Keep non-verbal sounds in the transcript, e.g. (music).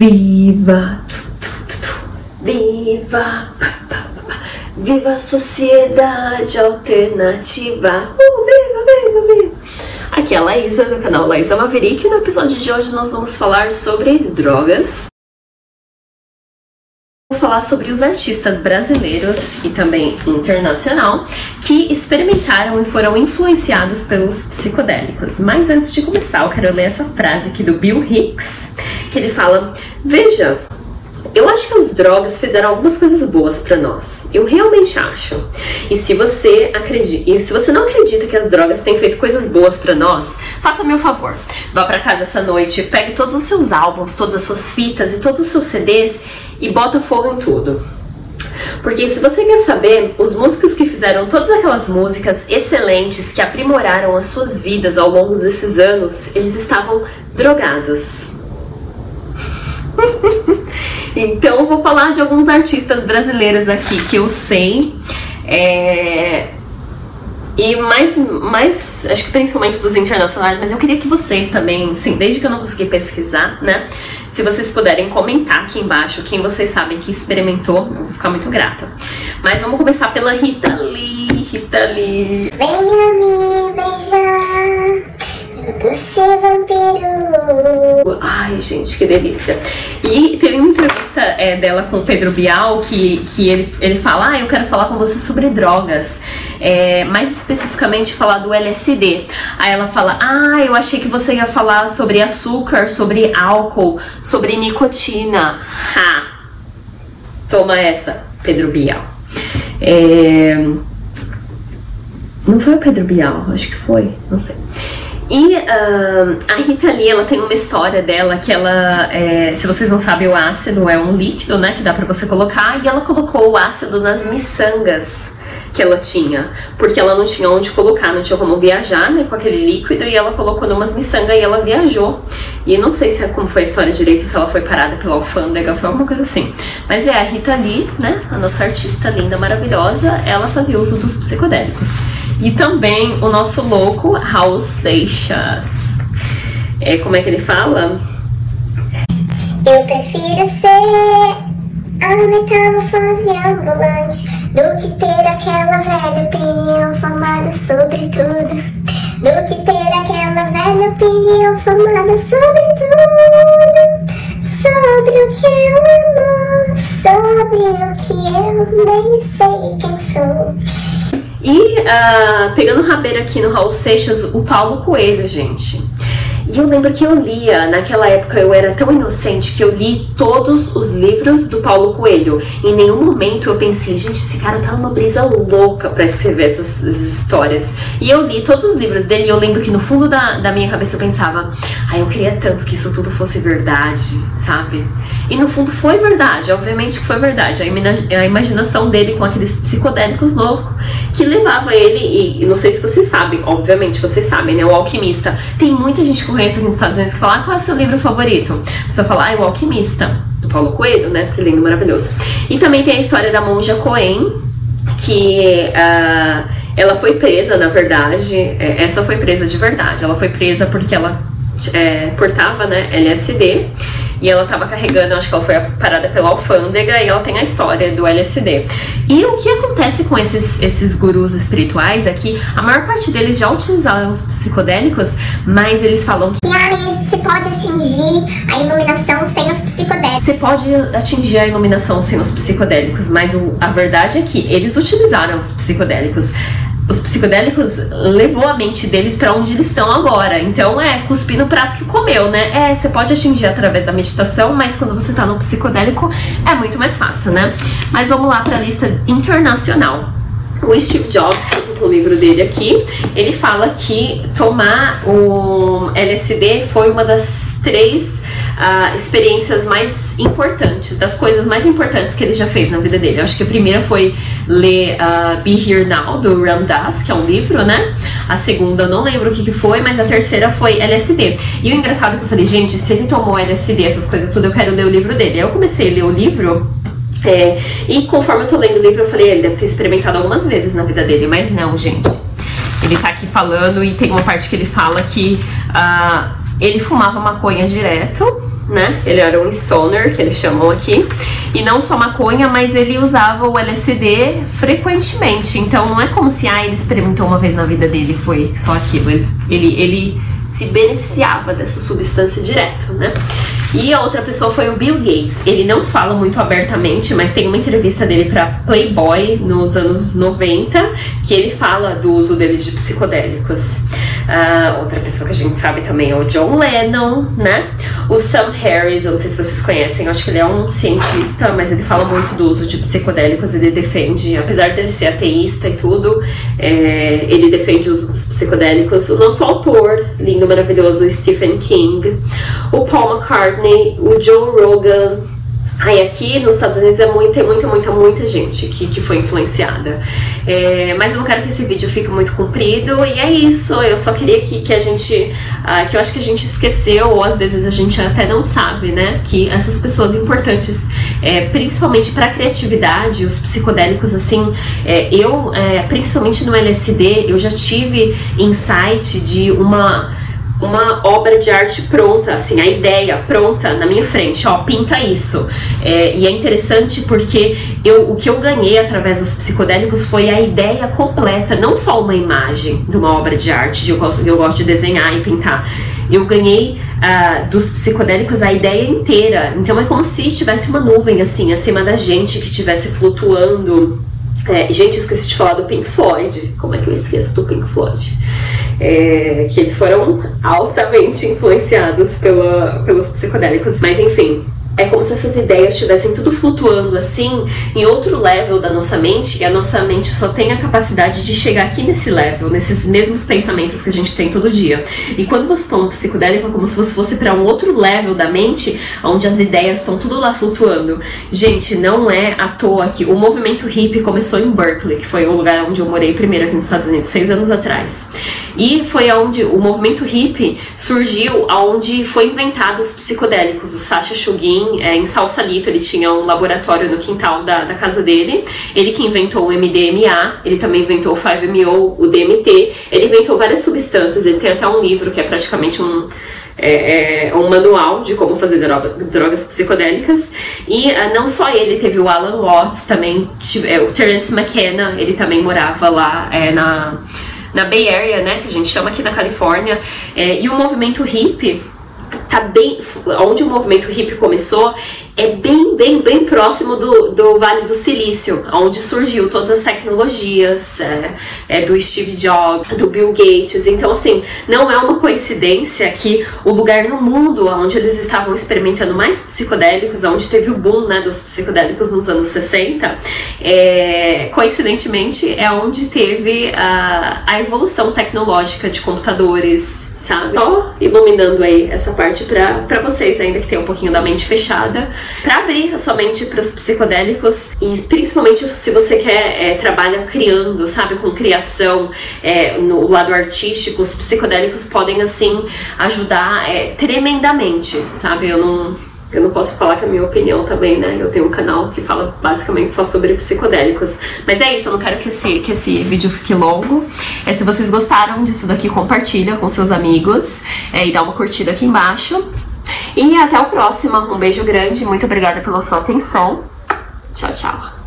Viva! Viva! Viva a sociedade alternativa! Uh, viva, viva, viva! Aqui é a Laísa do canal Laísa Maverick e no episódio de hoje nós vamos falar sobre drogas. Falar sobre os artistas brasileiros e também internacional que experimentaram e foram influenciados pelos psicodélicos. Mas antes de começar, eu quero ler essa frase aqui do Bill Hicks, que ele fala: Veja, eu acho que as drogas fizeram algumas coisas boas para nós. Eu realmente acho. E se você acredita, e se você não acredita que as drogas têm feito coisas boas para nós, faça meu favor. Vá para casa essa noite, pegue todos os seus álbuns, todas as suas fitas e todos os seus CDs e bota fogo em tudo. Porque se você quer saber, os músicos que fizeram todas aquelas músicas excelentes que aprimoraram as suas vidas ao longo desses anos, eles estavam drogados. (laughs) então, vou falar de alguns artistas brasileiros aqui que eu sei. É... E mais, mais, acho que principalmente dos internacionais, mas eu queria que vocês também, sim, desde que eu não consegui pesquisar, né? Se vocês puderem comentar aqui embaixo quem vocês sabem que experimentou, eu vou ficar muito grata. Mas vamos começar pela Rita Lee. Rita Lee. Venha me beijar. Você vampiro. Ai, gente, que delícia. E tem uma entrevista é, dela com o Pedro Bial que, que ele, ele fala: Ah, eu quero falar com você sobre drogas. É, mais especificamente falar do LSD. Aí ela fala: Ah, eu achei que você ia falar sobre açúcar, sobre álcool, sobre nicotina. Ha! Toma essa, Pedro Bial. É... Não foi o Pedro Bial, acho que foi, não sei. E uh, a Rita Lee, ela tem uma história dela que ela, é, se vocês não sabem, o ácido é um líquido, né, que dá para você colocar, e ela colocou o ácido nas miçangas que ela tinha, porque ela não tinha onde colocar, não tinha como viajar, né, com aquele líquido, e ela colocou numas miçangas e ela viajou. E não sei se é como foi a história direito, se ela foi parada pela alfândega, foi alguma coisa assim. Mas é a Rita Lee, né, a nossa artista linda, maravilhosa, ela fazia uso dos psicodélicos. E também o nosso louco Raul Seixas. É, como é que ele fala? Eu prefiro ser a metamorfose ambulante do que ter aquela velha opinião formada sobre tudo. Do que ter aquela velha opinião formada sobre tudo. Sobre o que é o amor, sobre o que eu nem sei quem sou. E uh, pegando rabeira aqui no Raul Seixas, o Paulo Coelho, gente. E eu lembro que eu lia, naquela época eu era tão inocente que eu li todos os livros do Paulo Coelho. Em nenhum momento eu pensei, gente, esse cara tá numa brisa louca para escrever essas, histórias. E eu li todos os livros dele e eu lembro que no fundo da, da minha cabeça eu pensava, ai, ah, eu queria tanto que isso tudo fosse verdade, sabe? E no fundo foi verdade, obviamente que foi verdade. A, imaginação dele com aqueles psicodélicos loucos que levava ele, e, e não sei se vocês sabem, obviamente vocês sabem, né? O Alquimista. Tem muita gente que aqui nos Estados Unidos que fala, ah, qual é o seu livro favorito? Você fala, ah, O Alquimista, do Paulo Coelho, né? Que lindo, maravilhoso. E também tem a história da monja Coen, que uh, ela foi presa, na verdade, é, essa foi presa de verdade. Ela foi presa porque ela é, portava, né, LSD e ela estava carregando, acho que ela foi parada pela alfândega e ela tem a história do LSD. E o que acontece com esses, esses gurus espirituais é que a maior parte deles já utilizaram os psicodélicos, mas eles falam que você pode atingir a iluminação sem os psicodélicos. Você pode atingir a iluminação sem os psicodélicos, mas o, a verdade é que eles utilizaram os psicodélicos os psicodélicos levou a mente deles para onde eles estão agora. Então é cuspir no prato que comeu, né? É, você pode atingir através da meditação, mas quando você tá no psicodélico é muito mais fácil, né? Mas vamos lá para a lista internacional. O Steve Jobs, que eu tô com o livro dele aqui, ele fala que tomar o LSD foi uma das três uh, experiências mais importantes, das coisas mais importantes que ele já fez na vida dele. Eu acho que a primeira foi ler uh, Be Here Now, do Ram Dass, que é um livro, né? A segunda eu não lembro o que, que foi, mas a terceira foi LSD. E o engraçado é que eu falei, gente, se ele tomou LSD, essas coisas tudo, eu quero ler o livro dele. Aí eu comecei a ler o livro é, e conforme eu tô lendo o livro, eu falei, ele deve ter experimentado algumas vezes na vida dele, mas não, gente. Ele tá aqui falando e tem uma parte que ele fala que uh, ele fumava maconha direto né? Ele era um stoner, que eles chamam aqui. E não só maconha, mas ele usava o LSD frequentemente. Então não é como se ah, ele experimentou uma vez na vida dele foi só aquilo. Ele, ele, ele se beneficiava dessa substância direto, né? E a outra pessoa foi o Bill Gates. Ele não fala muito abertamente, mas tem uma entrevista dele para Playboy nos anos 90 que ele fala do uso dele de psicodélicos. Uh, outra pessoa que a gente sabe também é o John Lennon, né? O Sam Harris, eu não sei se vocês conhecem, eu acho que ele é um cientista, mas ele fala muito do uso de psicodélicos, ele defende, apesar dele ser ateísta e tudo, é, ele defende o uso dos psicodélicos. O nosso autor, lindo, maravilhoso, Stephen King, o Paul McCartney, o Joe Rogan, Aí aqui nos Estados Unidos é muita, muita, muita, muita gente que, que foi influenciada. É, mas eu não quero que esse vídeo fique muito comprido e é isso. Eu só queria que, que a gente, uh, que eu acho que a gente esqueceu ou às vezes a gente até não sabe, né? Que essas pessoas importantes, é, principalmente para criatividade, os psicodélicos, assim, é, eu, é, principalmente no LSD, eu já tive insight de uma uma obra de arte pronta, assim, a ideia pronta na minha frente, ó, pinta isso. É, e é interessante porque eu, o que eu ganhei através dos psicodélicos foi a ideia completa, não só uma imagem de uma obra de arte, de eu gosto, eu gosto de desenhar e pintar. Eu ganhei uh, dos psicodélicos a ideia inteira. Então é como se tivesse uma nuvem assim acima da gente que estivesse flutuando. É, gente, esqueci de falar do Pink Floyd. Como é que eu esqueço do Pink Floyd? é, que eles foram altamente influenciados pela, pelos psicodélicos. Mas enfim, é como se essas ideias estivessem tudo flutuando assim em outro level da nossa mente e a nossa mente só tem a capacidade de chegar aqui nesse level, nesses mesmos pensamentos que a gente tem todo dia. E quando você toma um psicodélico é como se você fosse para um outro level da mente, onde as ideias estão tudo lá flutuando. Gente, não é à toa que o movimento hippie começou em Berkeley, que foi o lugar onde eu morei primeiro aqui nos Estados Unidos, seis anos atrás. E foi onde o movimento hippie surgiu, onde foi inventado os psicodélicos, o Sacha Shugin é, em Salsalito, ele tinha um laboratório no quintal da, da casa dele. Ele que inventou o MDMA, ele também inventou o 5-MeO, o DMT, ele inventou várias substâncias, ele tem até um livro que é praticamente um, é, é, um manual de como fazer droga, drogas psicodélicas. E uh, não só ele, teve o Alan Watts também, é, o Terence McKenna, ele também morava lá é, na, na Bay Area, né, que a gente chama aqui na Califórnia. É, e o movimento hippie tá bem onde o movimento hippie começou é bem bem bem próximo do, do Vale do Silício onde surgiu todas as tecnologias é, é, do Steve Jobs do Bill Gates. Então assim não é uma coincidência que o lugar no mundo onde eles estavam experimentando mais psicodélicos onde teve o boom né, dos psicodélicos nos anos 60 é, coincidentemente é onde teve a, a evolução tecnológica de computadores sabe? Só iluminando aí essa parte para vocês, ainda que tenham um pouquinho da mente fechada, para abrir a sua mente para os psicodélicos e principalmente se você quer é, trabalha criando, sabe, com criação é, no lado artístico, os psicodélicos podem assim ajudar é, tremendamente, sabe? Eu não eu não posso falar que é a minha opinião também, né? Eu tenho um canal que fala basicamente só sobre psicodélicos. Mas é isso, eu não quero que esse, que esse vídeo fique longo. É, se vocês gostaram disso daqui, compartilha com seus amigos é, e dá uma curtida aqui embaixo. E até o próximo. Um beijo grande, muito obrigada pela sua atenção. Tchau, tchau.